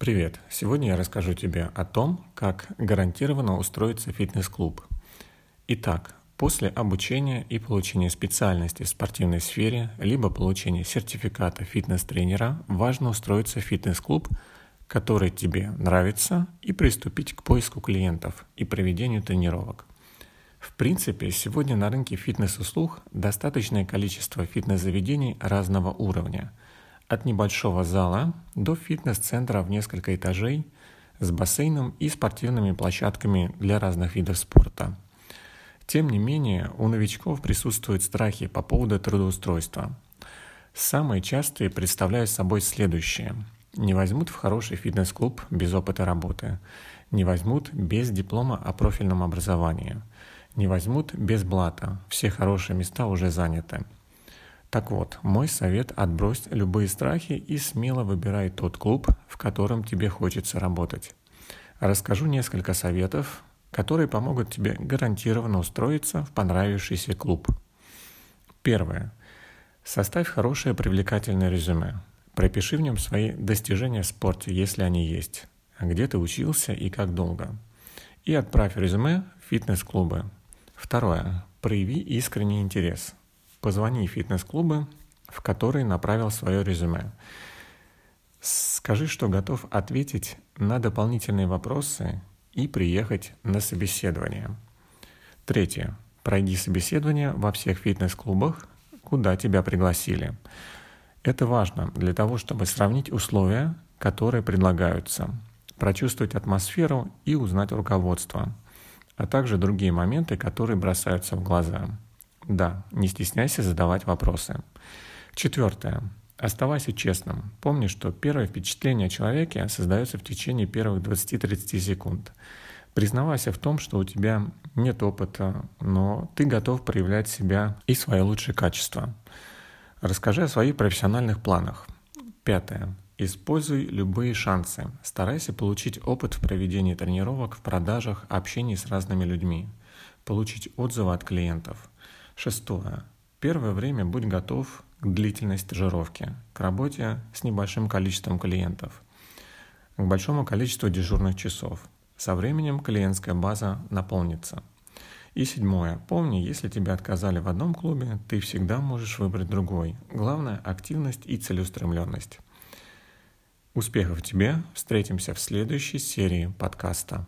Привет! Сегодня я расскажу тебе о том, как гарантированно устроиться в фитнес-клуб. Итак, после обучения и получения специальности в спортивной сфере, либо получения сертификата фитнес-тренера, важно устроиться в фитнес-клуб, который тебе нравится, и приступить к поиску клиентов и проведению тренировок. В принципе, сегодня на рынке фитнес-услуг достаточное количество фитнес-заведений разного уровня – от небольшого зала до фитнес-центра в несколько этажей с бассейном и спортивными площадками для разных видов спорта. Тем не менее, у новичков присутствуют страхи по поводу трудоустройства. Самые частые представляют собой следующее. Не возьмут в хороший фитнес-клуб без опыта работы. Не возьмут без диплома о профильном образовании. Не возьмут без блата. Все хорошие места уже заняты. Так вот, мой совет – отбрось любые страхи и смело выбирай тот клуб, в котором тебе хочется работать. Расскажу несколько советов, которые помогут тебе гарантированно устроиться в понравившийся клуб. Первое. Составь хорошее привлекательное резюме. Пропиши в нем свои достижения в спорте, если они есть. Где ты учился и как долго. И отправь резюме в фитнес-клубы. Второе. Прояви искренний интерес – Позвони в фитнес-клубы, в которые направил свое резюме. Скажи, что готов ответить на дополнительные вопросы и приехать на собеседование. Третье. Пройди собеседование во всех фитнес-клубах, куда тебя пригласили. Это важно для того, чтобы сравнить условия, которые предлагаются, прочувствовать атмосферу и узнать руководство, а также другие моменты, которые бросаются в глаза. Да, не стесняйся задавать вопросы. Четвертое. Оставайся честным. Помни, что первое впечатление о человеке создается в течение первых 20-30 секунд. Признавайся в том, что у тебя нет опыта, но ты готов проявлять себя и свои лучшие качества. Расскажи о своих профессиональных планах. Пятое. Используй любые шансы. Старайся получить опыт в проведении тренировок, в продажах, общении с разными людьми. Получить отзывы от клиентов. Шестое. Первое время будь готов к длительной стажировке, к работе с небольшим количеством клиентов, к большому количеству дежурных часов. Со временем клиентская база наполнится. И седьмое. Помни, если тебя отказали в одном клубе, ты всегда можешь выбрать другой. Главное – активность и целеустремленность. Успехов тебе! Встретимся в следующей серии подкаста.